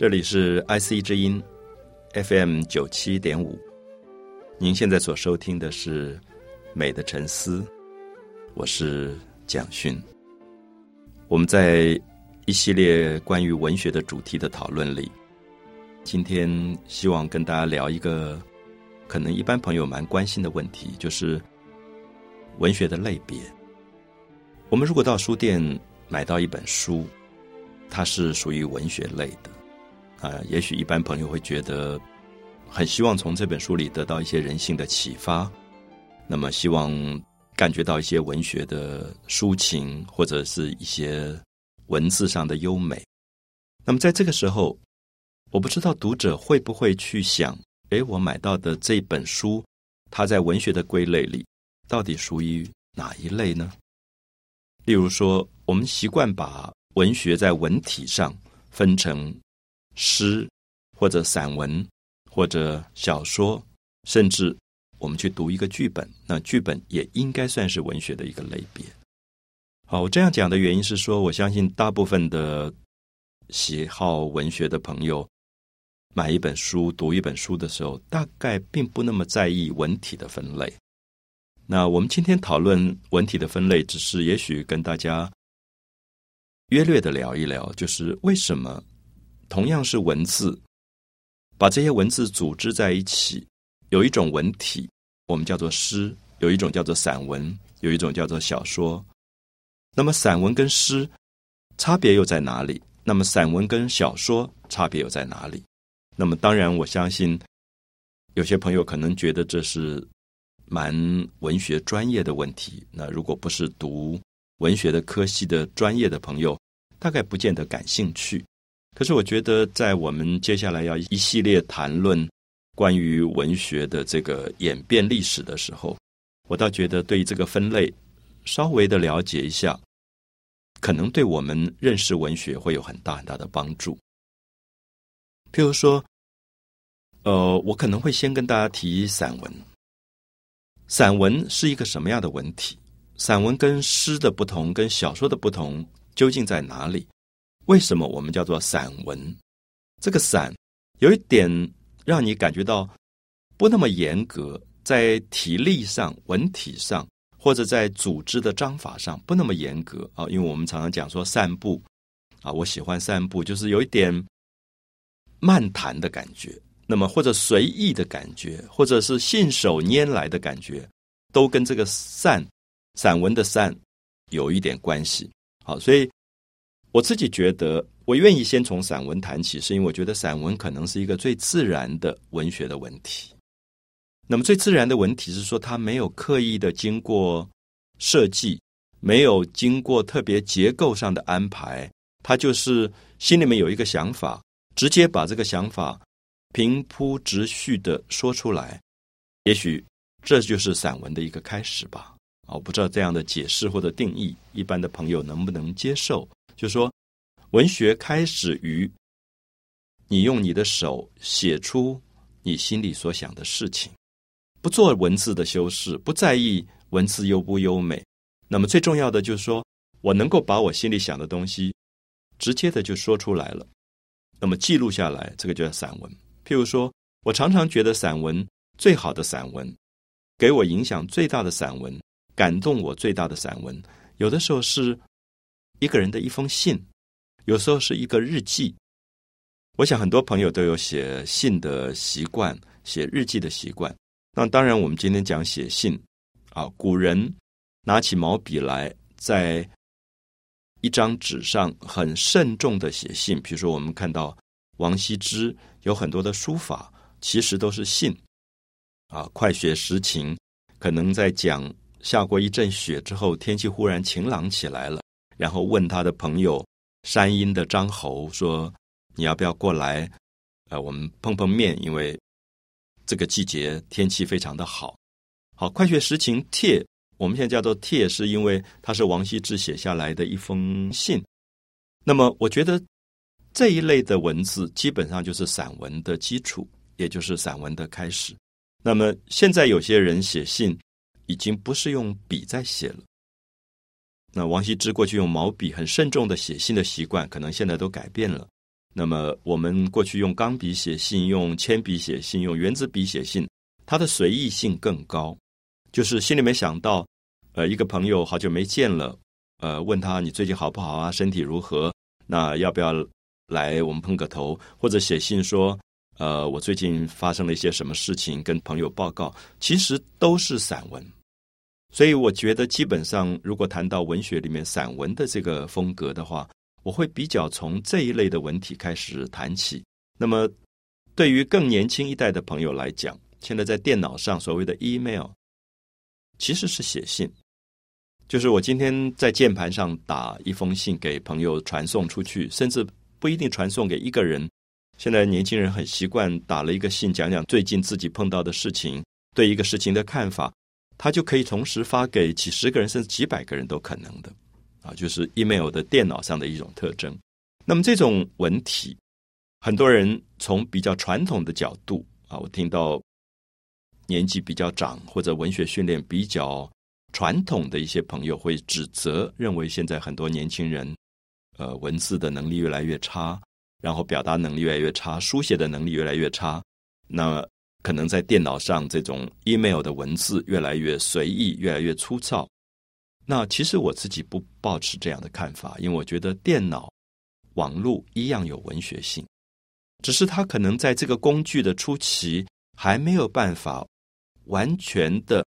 这里是 IC 之音 FM 九七点五，您现在所收听的是《美的沉思》，我是蒋勋。我们在一系列关于文学的主题的讨论里，今天希望跟大家聊一个可能一般朋友蛮关心的问题，就是文学的类别。我们如果到书店买到一本书，它是属于文学类的。啊，也许一般朋友会觉得很希望从这本书里得到一些人性的启发，那么希望感觉到一些文学的抒情或者是一些文字上的优美。那么在这个时候，我不知道读者会不会去想：哎，我买到的这本书，它在文学的归类里到底属于哪一类呢？例如说，我们习惯把文学在文体上分成。诗，或者散文，或者小说，甚至我们去读一个剧本，那剧本也应该算是文学的一个类别。好，我这样讲的原因是说，我相信大部分的喜好文学的朋友，买一本书、读一本书的时候，大概并不那么在意文体的分类。那我们今天讨论文体的分类，只是也许跟大家约略的聊一聊，就是为什么。同样是文字，把这些文字组织在一起，有一种文体，我们叫做诗；有一种叫做散文，有一种叫做小说。那么，散文跟诗差别又在哪里？那么，散文跟小说差别又在哪里？那么，当然，我相信有些朋友可能觉得这是蛮文学专业的问题。那如果不是读文学的科系的专业的朋友，大概不见得感兴趣。可是，我觉得在我们接下来要一系列谈论关于文学的这个演变历史的时候，我倒觉得对于这个分类稍微的了解一下，可能对我们认识文学会有很大很大的帮助。譬如说，呃，我可能会先跟大家提散文。散文是一个什么样的文体？散文跟诗的不同，跟小说的不同，究竟在哪里？为什么我们叫做散文？这个“散”有一点让你感觉到不那么严格，在体力上、文体上，或者在组织的章法上不那么严格啊。因为我们常常讲说散步啊，我喜欢散步，就是有一点漫谈的感觉，那么或者随意的感觉，或者是信手拈来的感觉，都跟这个“散”散文的“散”有一点关系。好，所以。我自己觉得，我愿意先从散文谈起，是因为我觉得散文可能是一个最自然的文学的文体。那么，最自然的文体是说，它没有刻意的经过设计，没有经过特别结构上的安排，它就是心里面有一个想法，直接把这个想法平铺直叙的说出来。也许这就是散文的一个开始吧。啊，我不知道这样的解释或者定义，一般的朋友能不能接受？就说，文学开始于你用你的手写出你心里所想的事情，不做文字的修饰，不在意文字优不优美。那么最重要的就是说，我能够把我心里想的东西直接的就说出来了。那么记录下来，这个就叫散文。譬如说，我常常觉得散文最好的散文，给我影响最大的散文，感动我最大的散文，有的时候是。一个人的一封信，有时候是一个日记。我想很多朋友都有写信的习惯，写日记的习惯。那当然，我们今天讲写信啊，古人拿起毛笔来，在一张纸上很慎重的写信。比如说，我们看到王羲之有很多的书法，其实都是信啊。快雪时晴，可能在讲下过一阵雪之后，天气忽然晴朗起来了。然后问他的朋友山阴的张侯说：“你要不要过来？呃，我们碰碰面，因为这个季节天气非常的好。好，快雪时晴帖，我们现在叫做帖，是因为它是王羲之写下来的一封信。那么，我觉得这一类的文字基本上就是散文的基础，也就是散文的开始。那么，现在有些人写信已经不是用笔在写了。”那王羲之过去用毛笔很慎重的写信的习惯，可能现在都改变了。那么我们过去用钢笔写信、用铅笔写信、用圆珠笔写信，它的随意性更高。就是心里面想到，呃，一个朋友好久没见了，呃，问他你最近好不好啊，身体如何？那要不要来我们碰个头？或者写信说，呃，我最近发生了一些什么事情，跟朋友报告。其实都是散文。所以我觉得，基本上如果谈到文学里面散文的这个风格的话，我会比较从这一类的文体开始谈起。那么，对于更年轻一代的朋友来讲，现在在电脑上所谓的 email，其实是写信，就是我今天在键盘上打一封信给朋友传送出去，甚至不一定传送给一个人。现在年轻人很习惯打了一个信，讲讲最近自己碰到的事情，对一个事情的看法。他就可以同时发给几十个人甚至几百个人都可能的，啊，就是 email 的电脑上的一种特征。那么这种文体，很多人从比较传统的角度啊，我听到年纪比较长或者文学训练比较传统的一些朋友会指责，认为现在很多年轻人，呃，文字的能力越来越差，然后表达能力越来越差，书写的能力越来越差。那可能在电脑上，这种 email 的文字越来越随意，越来越粗糙。那其实我自己不抱持这样的看法，因为我觉得电脑、网络一样有文学性，只是它可能在这个工具的初期还没有办法完全的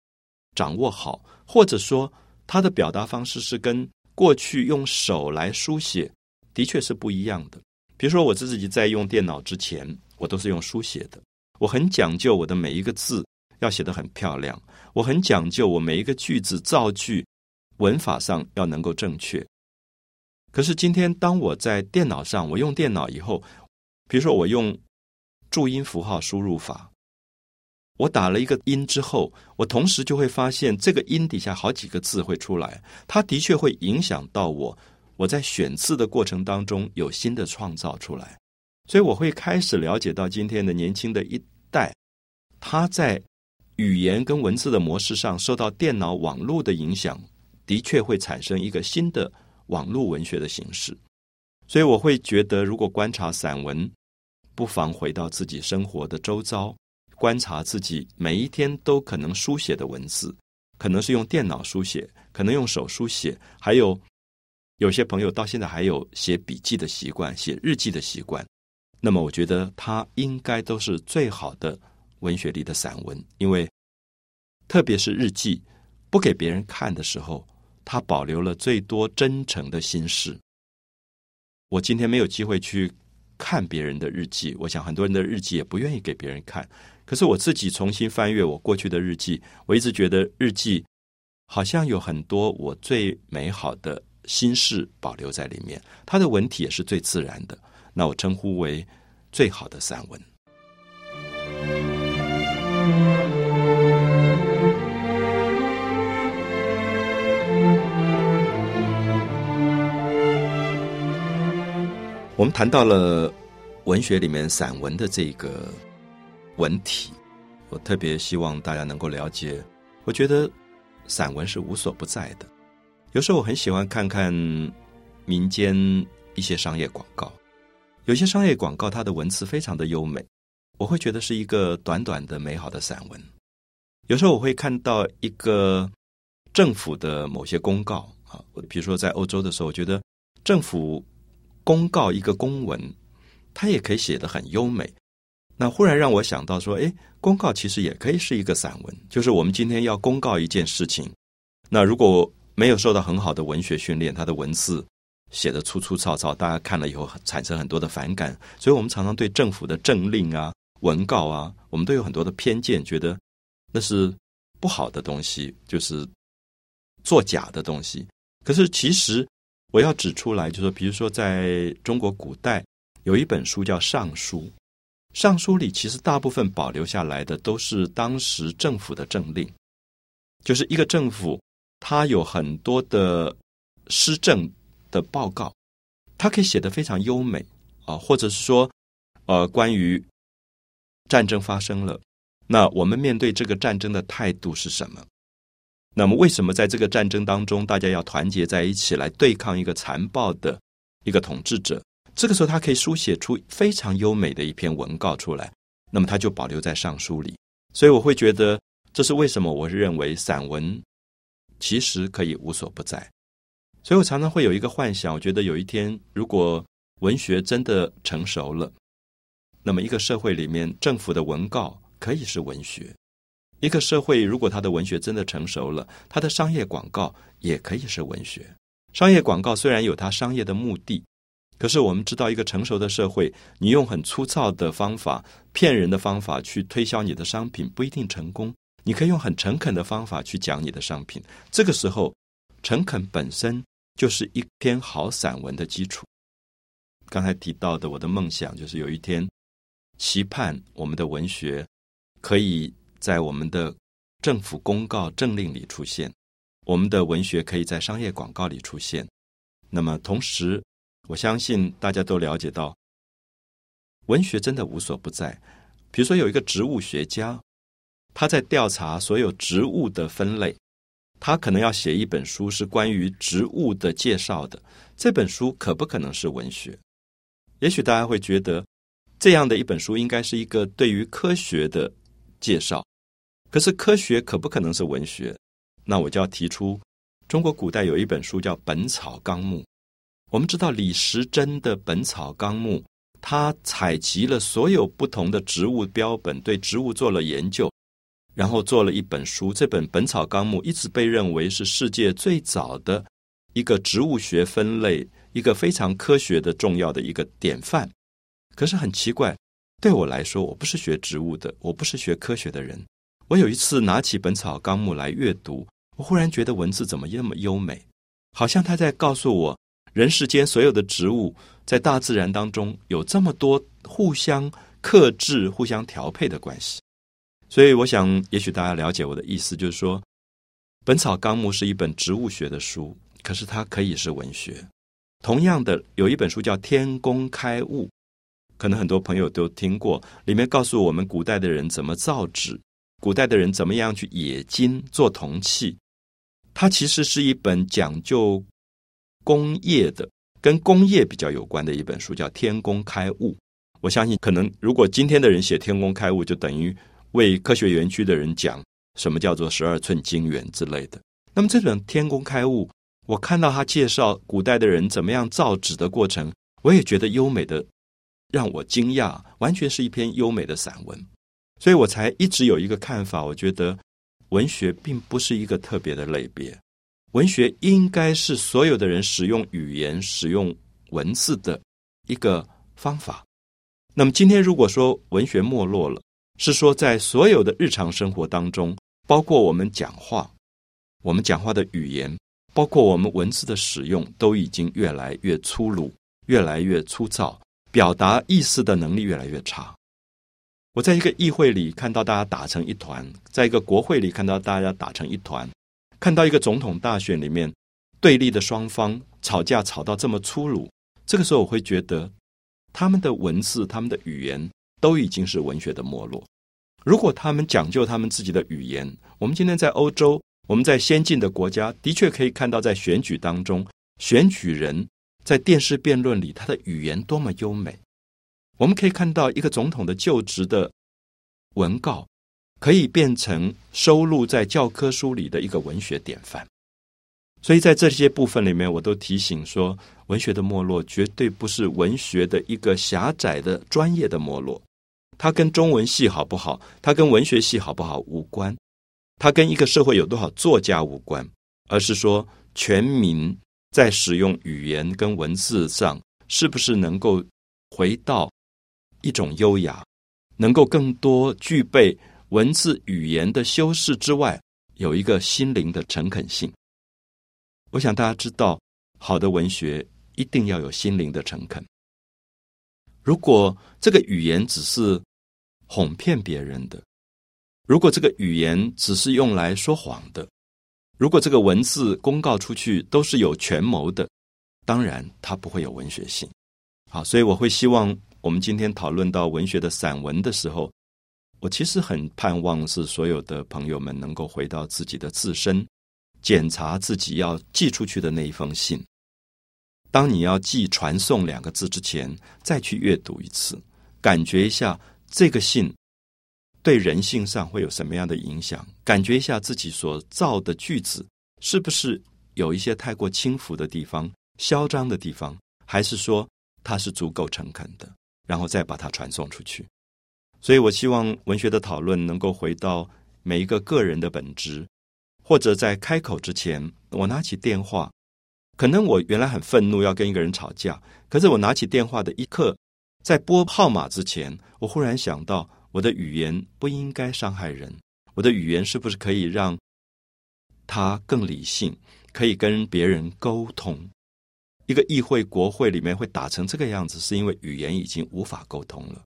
掌握好，或者说它的表达方式是跟过去用手来书写的确是不一样的。比如说，我自己在用电脑之前，我都是用书写的。我很讲究我的每一个字要写得很漂亮，我很讲究我每一个句子造句文法上要能够正确。可是今天当我在电脑上，我用电脑以后，比如说我用注音符号输入法，我打了一个音之后，我同时就会发现这个音底下好几个字会出来，它的确会影响到我我在选字的过程当中有新的创造出来，所以我会开始了解到今天的年轻的一。代，他在语言跟文字的模式上受到电脑网络的影响，的确会产生一个新的网络文学的形式。所以我会觉得，如果观察散文，不妨回到自己生活的周遭，观察自己每一天都可能书写的文字，可能是用电脑书写，可能用手书写，还有有些朋友到现在还有写笔记的习惯，写日记的习惯。那么，我觉得它应该都是最好的文学里的散文，因为特别是日记，不给别人看的时候，它保留了最多真诚的心事。我今天没有机会去看别人的日记，我想很多人的日记也不愿意给别人看。可是我自己重新翻阅我过去的日记，我一直觉得日记好像有很多我最美好的心事保留在里面，它的文体也是最自然的。那我称呼为最好的散文。我们谈到了文学里面散文的这个文体，我特别希望大家能够了解。我觉得散文是无所不在的。有时候我很喜欢看看民间一些商业广告。有些商业广告，它的文字非常的优美，我会觉得是一个短短的美好的散文。有时候我会看到一个政府的某些公告啊，比如说在欧洲的时候，我觉得政府公告一个公文，它也可以写得很优美。那忽然让我想到说，哎，公告其实也可以是一个散文，就是我们今天要公告一件事情，那如果没有受到很好的文学训练，它的文字。写的粗粗糙糙，大家看了以后产生很多的反感，所以我们常常对政府的政令啊、文告啊，我们都有很多的偏见，觉得那是不好的东西，就是作假的东西。可是其实我要指出来，就说，比如说在中国古代有一本书叫《尚书》，《尚书》里其实大部分保留下来的都是当时政府的政令，就是一个政府，它有很多的施政。的报告，它可以写得非常优美啊，或者是说，呃，关于战争发生了，那我们面对这个战争的态度是什么？那么，为什么在这个战争当中，大家要团结在一起来对抗一个残暴的一个统治者？这个时候，他可以书写出非常优美的一篇文告出来。那么，他就保留在上书里。所以，我会觉得这是为什么？我认为散文其实可以无所不在。所以我常常会有一个幻想，我觉得有一天，如果文学真的成熟了，那么一个社会里面政府的文告可以是文学。一个社会，如果它的文学真的成熟了，它的商业广告也可以是文学。商业广告虽然有它商业的目的，可是我们知道，一个成熟的社会，你用很粗糙的方法、骗人的方法去推销你的商品，不一定成功。你可以用很诚恳的方法去讲你的商品，这个时候，诚恳本身就是一篇好散文的基础。刚才提到的，我的梦想就是有一天，期盼我们的文学可以。在我们的政府公告政令里出现，我们的文学可以在商业广告里出现。那么，同时，我相信大家都了解到，文学真的无所不在。比如说，有一个植物学家，他在调查所有植物的分类，他可能要写一本书是关于植物的介绍的。这本书可不可能是文学？也许大家会觉得，这样的一本书应该是一个对于科学的介绍。可是科学可不可能是文学？那我就要提出，中国古代有一本书叫《本草纲目》。我们知道李时珍的《本草纲目》，他采集了所有不同的植物标本，对植物做了研究，然后做了一本书。这本《本草纲目》一直被认为是世界最早的一个植物学分类、一个非常科学的重要的一个典范。可是很奇怪，对我来说，我不是学植物的，我不是学科学的人。我有一次拿起《本草纲目》来阅读，我忽然觉得文字怎么那么优美，好像他在告诉我，人世间所有的植物在大自然当中有这么多互相克制、互相调配的关系。所以，我想，也许大家了解我的意思，就是说，《本草纲目》是一本植物学的书，可是它可以是文学。同样的，有一本书叫《天工开物》，可能很多朋友都听过，里面告诉我们古代的人怎么造纸。古代的人怎么样去冶金做铜器？它其实是一本讲究工业的，跟工业比较有关的一本书，叫《天工开物》。我相信，可能如果今天的人写《天工开物》，就等于为科学园区的人讲什么叫做十二寸金元之类的。那么这本《天工开物》，我看到他介绍古代的人怎么样造纸的过程，我也觉得优美的让我惊讶，完全是一篇优美的散文。所以我才一直有一个看法，我觉得文学并不是一个特别的类别，文学应该是所有的人使用语言、使用文字的一个方法。那么今天如果说文学没落了，是说在所有的日常生活当中，包括我们讲话，我们讲话的语言，包括我们文字的使用，都已经越来越粗鲁、越来越粗糙，表达意思的能力越来越差。我在一个议会里看到大家打成一团，在一个国会里看到大家打成一团，看到一个总统大选里面对立的双方吵架吵到这么粗鲁，这个时候我会觉得他们的文字、他们的语言都已经是文学的没落。如果他们讲究他们自己的语言，我们今天在欧洲，我们在先进的国家的确可以看到，在选举当中，选举人在电视辩论里他的语言多么优美。我们可以看到一个总统的就职的文告，可以变成收录在教科书里的一个文学典范。所以在这些部分里面，我都提醒说，文学的没落绝对不是文学的一个狭窄的专业的没落，它跟中文系好不好，它跟文学系好不好无关，它跟一个社会有多少作家无关，而是说全民在使用语言跟文字上，是不是能够回到。一种优雅，能够更多具备文字语言的修饰之外，有一个心灵的诚恳性。我想大家知道，好的文学一定要有心灵的诚恳。如果这个语言只是哄骗别人的，如果这个语言只是用来说谎的，如果这个文字公告出去都是有权谋的，当然它不会有文学性。好，所以我会希望。我们今天讨论到文学的散文的时候，我其实很盼望是所有的朋友们能够回到自己的自身，检查自己要寄出去的那一封信。当你要记“传送”两个字之前，再去阅读一次，感觉一下这个信对人性上会有什么样的影响，感觉一下自己所造的句子是不是有一些太过轻浮的地方、嚣张的地方，还是说它是足够诚恳的，然后再把它传送出去。所以我希望文学的讨论能够回到每一个个人的本质。或者在开口之前，我拿起电话，可能我原来很愤怒要跟一个人吵架，可是我拿起电话的一刻，在拨号码之前，我忽然想到，我的语言不应该伤害人，我的语言是不是可以让他更理性，可以跟别人沟通？一个议会、国会里面会打成这个样子，是因为语言已经无法沟通了。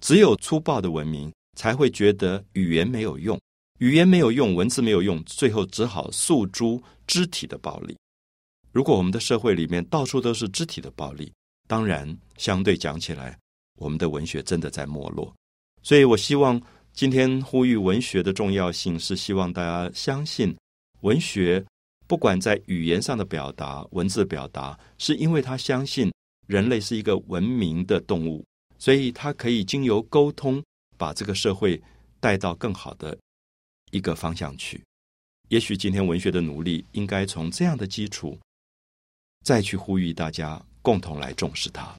只有粗暴的文明才会觉得语言没有用。语言没有用，文字没有用，最后只好诉诸肢体的暴力。如果我们的社会里面到处都是肢体的暴力，当然相对讲起来，我们的文学真的在没落。所以我希望今天呼吁文学的重要性，是希望大家相信文学，不管在语言上的表达、文字表达，是因为他相信人类是一个文明的动物，所以他可以经由沟通，把这个社会带到更好的。一个方向去，也许今天文学的努力应该从这样的基础，再去呼吁大家共同来重视它。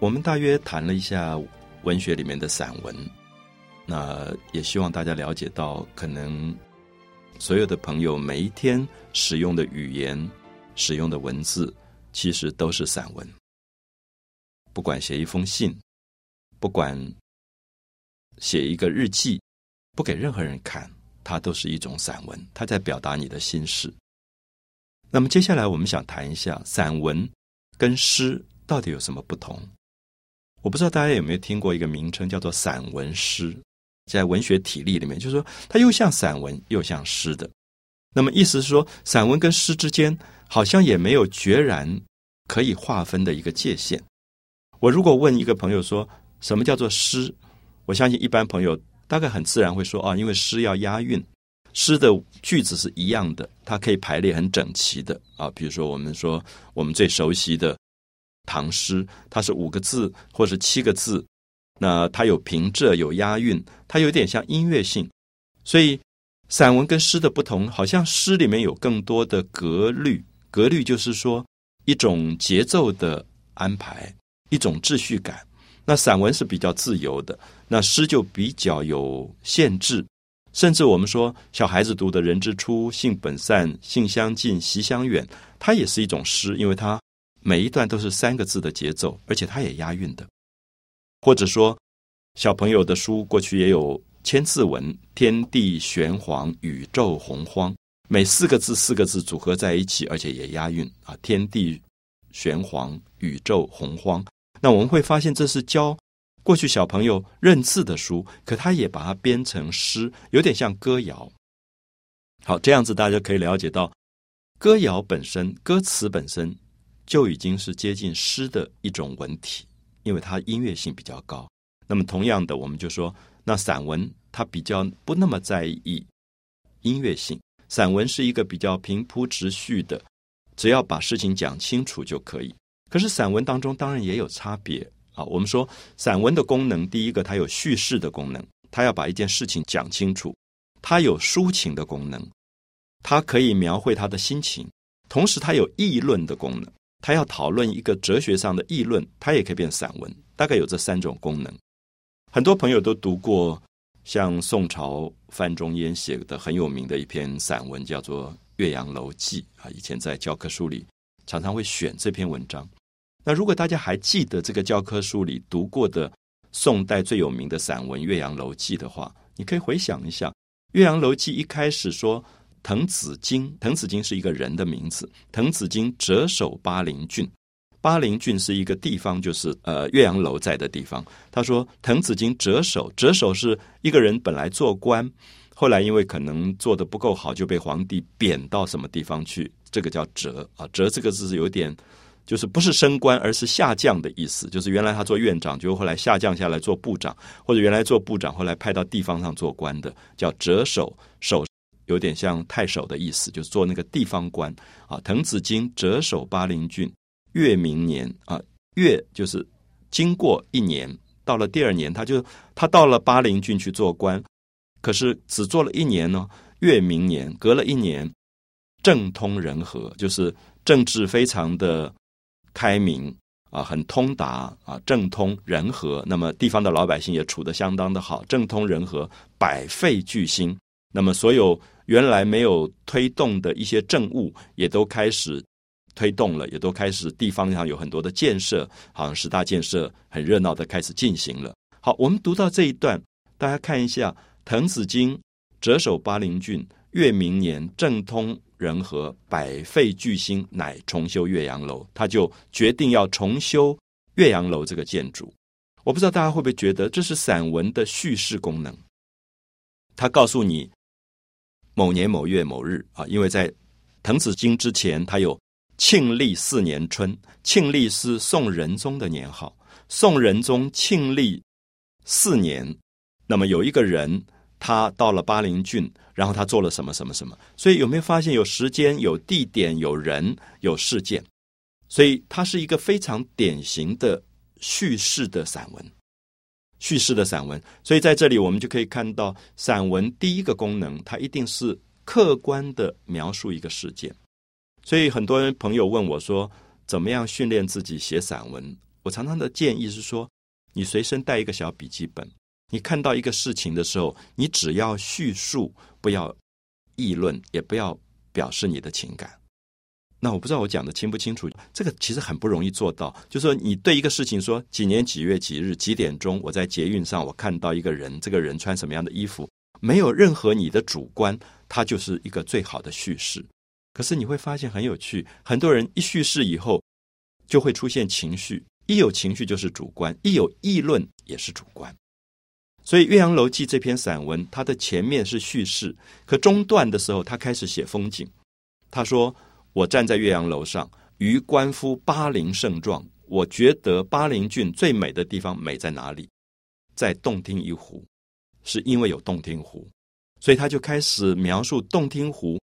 我们大约谈了一下文学里面的散文，那也希望大家了解到可能。所有的朋友每一天使用的语言、使用的文字，其实都是散文。不管写一封信，不管写一个日记，不给任何人看，它都是一种散文，它在表达你的心事。那么接下来我们想谈一下散文跟诗到底有什么不同？我不知道大家有没有听过一个名称叫做散文诗。在文学体例里面，就是说，它又像散文，又像诗的。那么，意思是说，散文跟诗之间好像也没有决然可以划分的一个界限。我如果问一个朋友说，什么叫做诗？我相信一般朋友大概很自然会说，啊，因为诗要押韵，诗的句子是一样的，它可以排列很整齐的啊。比如说，我们说我们最熟悉的唐诗，它是五个字或是七个字。那它有平仄，有押韵，它有点像音乐性。所以，散文跟诗的不同，好像诗里面有更多的格律，格律就是说一种节奏的安排，一种秩序感。那散文是比较自由的，那诗就比较有限制。甚至我们说，小孩子读的“人之初，性本善，性相近，习相远”，它也是一种诗，因为它每一段都是三个字的节奏，而且它也押韵的。或者说，小朋友的书过去也有千字文，“天地玄黄，宇宙洪荒”，每四个字四个字组合在一起，而且也押韵啊！“天地玄黄，宇宙洪荒”。那我们会发现，这是教过去小朋友认字的书，可他也把它编成诗，有点像歌谣。好，这样子大家可以了解到，歌谣本身歌词本身就已经是接近诗的一种文体。因为它音乐性比较高，那么同样的，我们就说，那散文它比较不那么在意音乐性，散文是一个比较平铺直叙的，只要把事情讲清楚就可以。可是散文当中当然也有差别啊。我们说散文的功能，第一个它有叙事的功能，它要把一件事情讲清楚；它有抒情的功能，它可以描绘他的心情；同时，它有议论的功能。它要讨论一个哲学上的议论，它也可以变散文，大概有这三种功能。很多朋友都读过像宋朝范仲淹写的很有名的一篇散文，叫做《岳阳楼记》啊。以前在教科书里常常会选这篇文章。那如果大家还记得这个教科书里读过的宋代最有名的散文《岳阳楼记》的话，你可以回想一下，《岳阳楼记》一开始说。滕子京，滕子京是一个人的名字。滕子京谪守巴陵郡，巴陵郡是一个地方，就是呃岳阳楼在的地方。他说，滕子京谪守，谪守是一个人本来做官，后来因为可能做的不够好，就被皇帝贬到什么地方去，这个叫谪啊。谪这个字是有点，就是不是升官，而是下降的意思。就是原来他做院长，就后来下降下来做部长，或者原来做部长，后来派到地方上做官的，叫折守。守有点像太守的意思，就是做那个地方官啊。滕子京折守巴陵郡，越明年啊，越就是经过一年。到了第二年，他就他到了巴陵郡去做官，可是只做了一年呢。越明年，隔了一年，政通人和，就是政治非常的开明啊，很通达啊，政通人和。那么地方的老百姓也处得相当的好，政通人和，百废具兴。那么所有原来没有推动的一些政务，也都开始。推动了，也都开始地方上有很多的建设，好像十大建设很热闹的开始进行了。好，我们读到这一段，大家看一下：滕子京谪守巴陵郡，越明年，政通人和，百废俱兴，乃重修岳阳楼。他就决定要重修岳阳楼这个建筑。我不知道大家会不会觉得这是散文的叙事功能？他告诉你某年某月某日啊，因为在滕子京之前，他有。庆历四年春，庆历是宋仁宗的年号。宋仁宗庆历四年，那么有一个人，他到了巴陵郡，然后他做了什么什么什么。所以有没有发现有时间、有地点、有人、有事件？所以它是一个非常典型的叙事的散文，叙事的散文。所以在这里我们就可以看到，散文第一个功能，它一定是客观的描述一个事件。所以很多人朋友问我说：“怎么样训练自己写散文？”我常常的建议是说：“你随身带一个小笔记本，你看到一个事情的时候，你只要叙述，不要议论，也不要表示你的情感。”那我不知道我讲的清不清楚？这个其实很不容易做到。就是说你对一个事情说：“几年几月几日几点钟，我在捷运上，我看到一个人，这个人穿什么样的衣服，没有任何你的主观，它就是一个最好的叙事。”可是你会发现很有趣，很多人一叙事以后就会出现情绪，一有情绪就是主观，一有议论也是主观。所以《岳阳楼记》这篇散文，它的前面是叙事，可中段的时候，他开始写风景。他说：“我站在岳阳楼上，于观夫巴陵胜状。我觉得巴陵郡最美的地方美在哪里？在洞庭一湖，是因为有洞庭湖，所以他就开始描述洞庭湖。”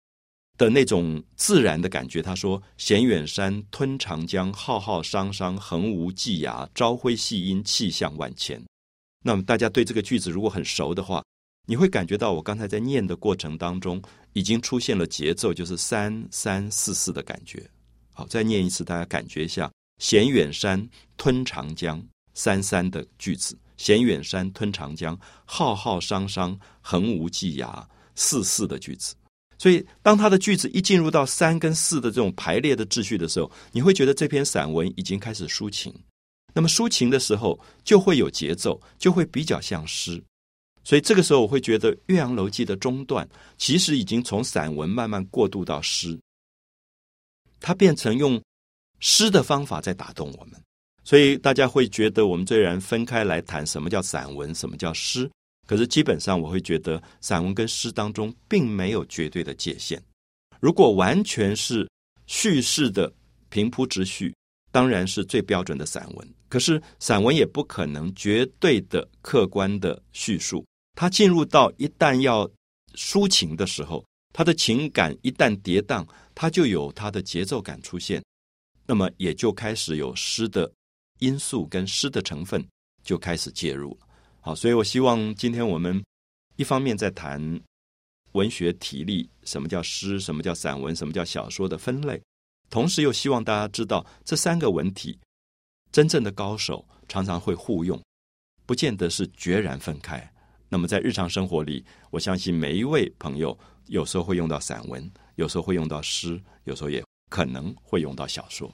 的那种自然的感觉，他说：“衔远山，吞长江，浩浩汤汤，横无际涯，朝晖夕阴，气象万千。”那么大家对这个句子如果很熟的话，你会感觉到我刚才在念的过程当中已经出现了节奏，就是三三四四的感觉。好，再念一次，大家感觉一下：“衔远山，吞长江，三三的句子；衔远山，吞长江，浩浩汤汤，横无际涯，四四的句子。”所以，当他的句子一进入到三跟四的这种排列的秩序的时候，你会觉得这篇散文已经开始抒情。那么抒情的时候，就会有节奏，就会比较像诗。所以这个时候，我会觉得《岳阳楼记》的中段其实已经从散文慢慢过渡到诗，它变成用诗的方法在打动我们。所以大家会觉得，我们虽然分开来谈什么叫散文，什么叫诗。可是基本上，我会觉得散文跟诗当中并没有绝对的界限。如果完全是叙事的平铺直叙，当然是最标准的散文。可是散文也不可能绝对的客观的叙述。它进入到一旦要抒情的时候，它的情感一旦跌宕，它就有它的节奏感出现，那么也就开始有诗的因素跟诗的成分就开始介入了。好，所以我希望今天我们一方面在谈文学体例，什么叫诗，什么叫散文，什么叫小说的分类，同时又希望大家知道这三个文体真正的高手常常会互用，不见得是决然分开。那么在日常生活里，我相信每一位朋友有时候会用到散文，有时候会用到诗，有时候也可能会用到小说。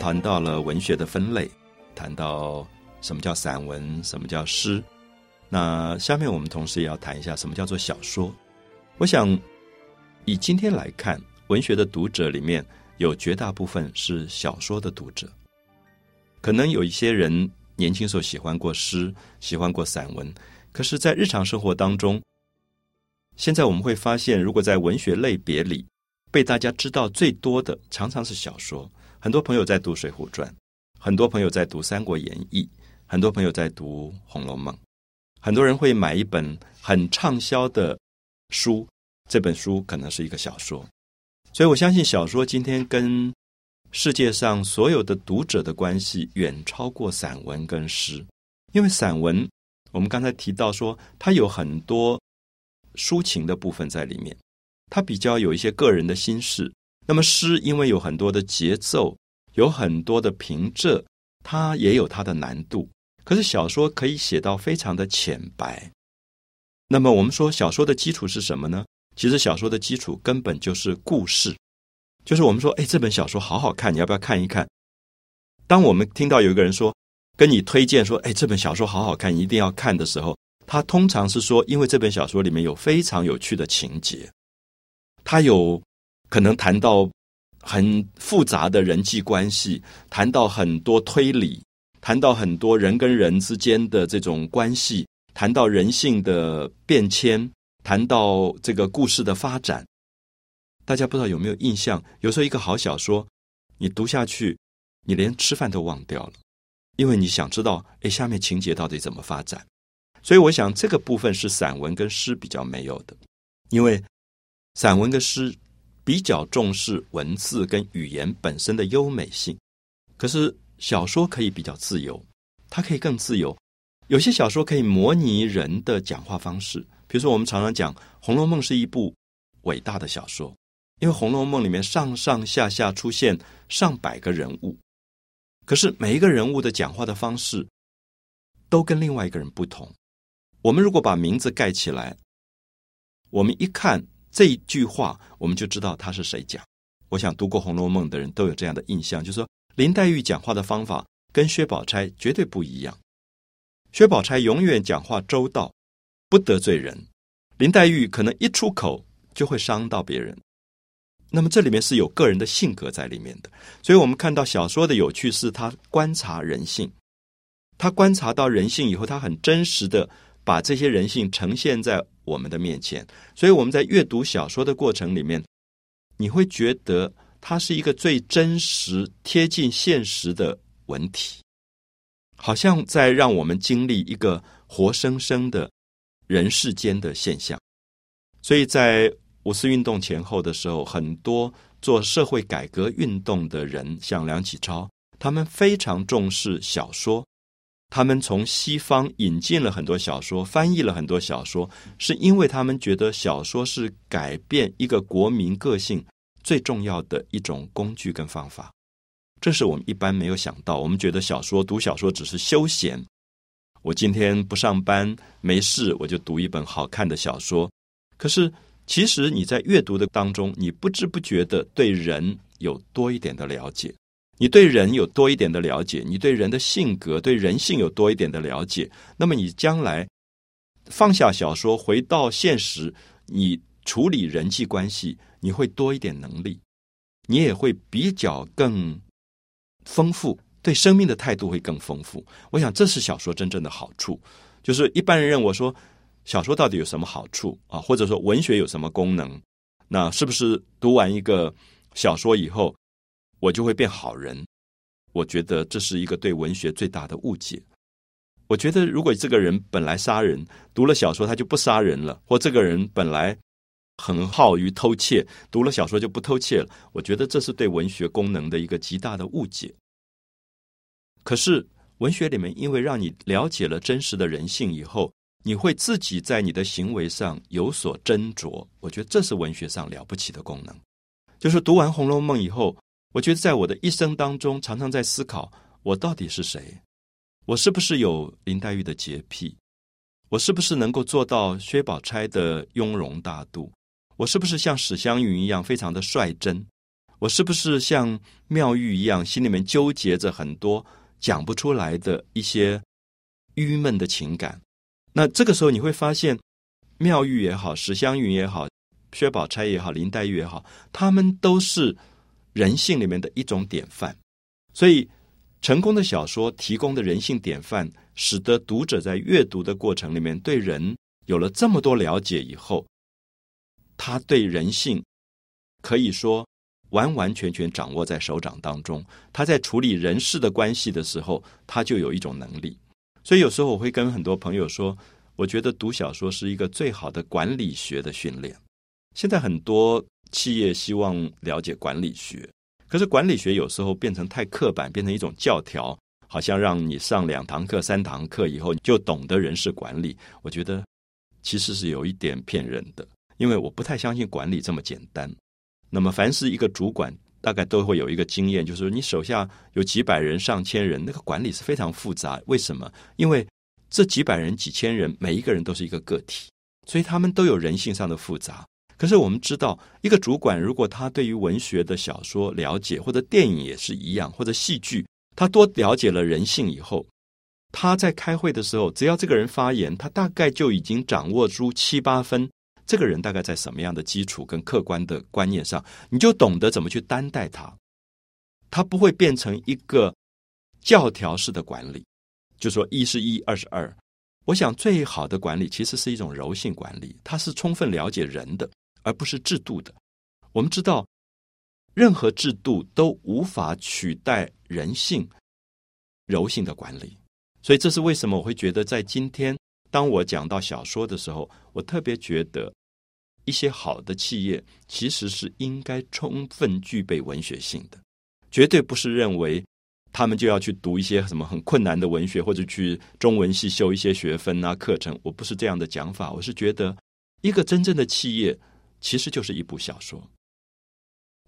谈到了文学的分类，谈到什么叫散文，什么叫诗。那下面我们同时也要谈一下什么叫做小说。我想以今天来看，文学的读者里面有绝大部分是小说的读者。可能有一些人年轻时候喜欢过诗，喜欢过散文，可是，在日常生活当中，现在我们会发现，如果在文学类别里被大家知道最多的，常常是小说。很多朋友在读《水浒传》，很多朋友在读《三国演义》，很多朋友在读《红楼梦》。很多人会买一本很畅销的书，这本书可能是一个小说。所以我相信，小说今天跟世界上所有的读者的关系远超过散文跟诗，因为散文我们刚才提到说，它有很多抒情的部分在里面，它比较有一些个人的心事。那么诗因为有很多的节奏，有很多的平仄，它也有它的难度。可是小说可以写到非常的浅白。那么我们说小说的基础是什么呢？其实小说的基础根本就是故事，就是我们说，哎，这本小说好好看，你要不要看一看？当我们听到有一个人说跟你推荐说，哎，这本小说好好看，一定要看的时候，他通常是说，因为这本小说里面有非常有趣的情节，他有。可能谈到很复杂的人际关系，谈到很多推理，谈到很多人跟人之间的这种关系，谈到人性的变迁，谈到这个故事的发展。大家不知道有没有印象？有时候一个好小说，你读下去，你连吃饭都忘掉了，因为你想知道，哎，下面情节到底怎么发展。所以，我想这个部分是散文跟诗比较没有的，因为散文跟诗。比较重视文字跟语言本身的优美性，可是小说可以比较自由，它可以更自由。有些小说可以模拟人的讲话方式，比如说我们常常讲《红楼梦》是一部伟大的小说，因为《红楼梦》里面上上下下出现上百个人物，可是每一个人物的讲话的方式都跟另外一个人不同。我们如果把名字盖起来，我们一看。这一句话，我们就知道他是谁讲。我想读过《红楼梦》的人都有这样的印象，就是说林黛玉讲话的方法跟薛宝钗绝对不一样。薛宝钗永远讲话周到，不得罪人；林黛玉可能一出口就会伤到别人。那么这里面是有个人的性格在里面的。所以我们看到小说的有趣是，他观察人性，他观察到人性以后，他很真实的把这些人性呈现在。我们的面前，所以我们在阅读小说的过程里面，你会觉得它是一个最真实、贴近现实的文体，好像在让我们经历一个活生生的人世间的现象。所以在五四运动前后的时候，很多做社会改革运动的人，像梁启超，他们非常重视小说。他们从西方引进了很多小说，翻译了很多小说，是因为他们觉得小说是改变一个国民个性最重要的一种工具跟方法。这是我们一般没有想到。我们觉得小说读小说只是休闲。我今天不上班没事，我就读一本好看的小说。可是，其实你在阅读的当中，你不知不觉的对人有多一点的了解。你对人有多一点的了解，你对人的性格、对人性有多一点的了解，那么你将来放下小说，回到现实，你处理人际关系，你会多一点能力，你也会比较更丰富，对生命的态度会更丰富。我想这是小说真正的好处。就是一般人认为说，小说到底有什么好处啊？或者说文学有什么功能？那是不是读完一个小说以后？我就会变好人，我觉得这是一个对文学最大的误解。我觉得，如果这个人本来杀人，读了小说他就不杀人了；或这个人本来很好于偷窃，读了小说就不偷窃了。我觉得这是对文学功能的一个极大的误解。可是文学里面，因为让你了解了真实的人性以后，你会自己在你的行为上有所斟酌。我觉得这是文学上了不起的功能。就是读完《红楼梦》以后。我觉得在我的一生当中，常常在思考：我到底是谁？我是不是有林黛玉的洁癖？我是不是能够做到薛宝钗的雍容大度？我是不是像史湘云一样非常的率真？我是不是像妙玉一样，心里面纠结着很多讲不出来的一些郁闷的情感？那这个时候你会发现，妙玉也好，史湘云也好，薛宝钗也好，林黛玉也好，他们都是。人性里面的一种典范。所以，成功的小说提供的人性典范，使得读者在阅读的过程里面对人有了这么多了解以后，他对人性可以说完完全全掌握在手掌当中。他在处理人事的关系的时候，他就有一种能力。所以有时候我会跟很多朋友说，我觉得读小说是一个最好的管理学的训练。现在很多企业希望了解管理学。可是管理学有时候变成太刻板，变成一种教条，好像让你上两堂课、三堂课以后就懂得人事管理。我觉得其实是有一点骗人的，因为我不太相信管理这么简单。那么，凡是一个主管，大概都会有一个经验，就是你手下有几百人、上千人，那个管理是非常复杂。为什么？因为这几百人、几千人，每一个人都是一个个体，所以他们都有人性上的复杂。可是我们知道，一个主管如果他对于文学的小说了解，或者电影也是一样，或者戏剧，他多了解了人性以后，他在开会的时候，只要这个人发言，他大概就已经掌握出七八分，这个人大概在什么样的基础跟客观的观念上，你就懂得怎么去担待他，他不会变成一个教条式的管理，就说一是一，二是二。我想最好的管理其实是一种柔性管理，它是充分了解人的。而不是制度的。我们知道，任何制度都无法取代人性柔性的管理。所以，这是为什么我会觉得，在今天，当我讲到小说的时候，我特别觉得，一些好的企业其实是应该充分具备文学性的，绝对不是认为他们就要去读一些什么很困难的文学，或者去中文系修一些学分啊课程。我不是这样的讲法，我是觉得，一个真正的企业。其实就是一部小说。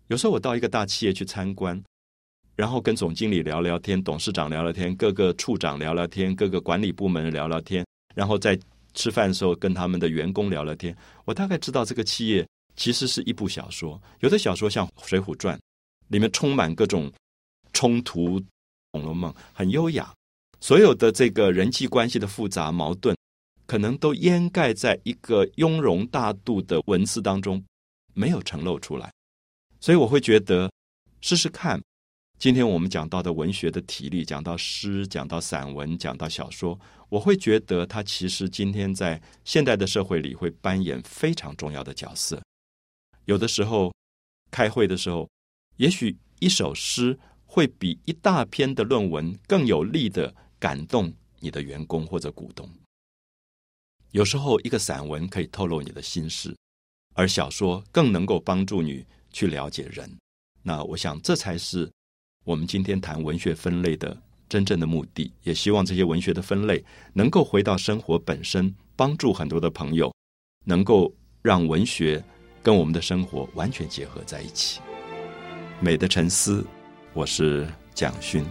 有时候我到一个大企业去参观，然后跟总经理聊聊天，董事长聊聊天，各个处长聊聊天，各个管理部门聊聊天，然后再吃饭的时候跟他们的员工聊聊天，我大概知道这个企业其实是一部小说。有的小说像《水浒传》，里面充满各种冲突，《红楼梦》很优雅，所有的这个人际关系的复杂矛盾。可能都掩盖在一个雍容大度的文字当中，没有呈露出来。所以我会觉得，试试看。今天我们讲到的文学的体力，讲到诗，讲到散文，讲到小说，我会觉得他其实今天在现代的社会里会扮演非常重要的角色。有的时候开会的时候，也许一首诗会比一大篇的论文更有力的感动你的员工或者股东。有时候，一个散文可以透露你的心事，而小说更能够帮助你去了解人。那我想，这才是我们今天谈文学分类的真正的目的。也希望这些文学的分类能够回到生活本身，帮助很多的朋友能够让文学跟我们的生活完全结合在一起。美的沉思，我是蒋勋。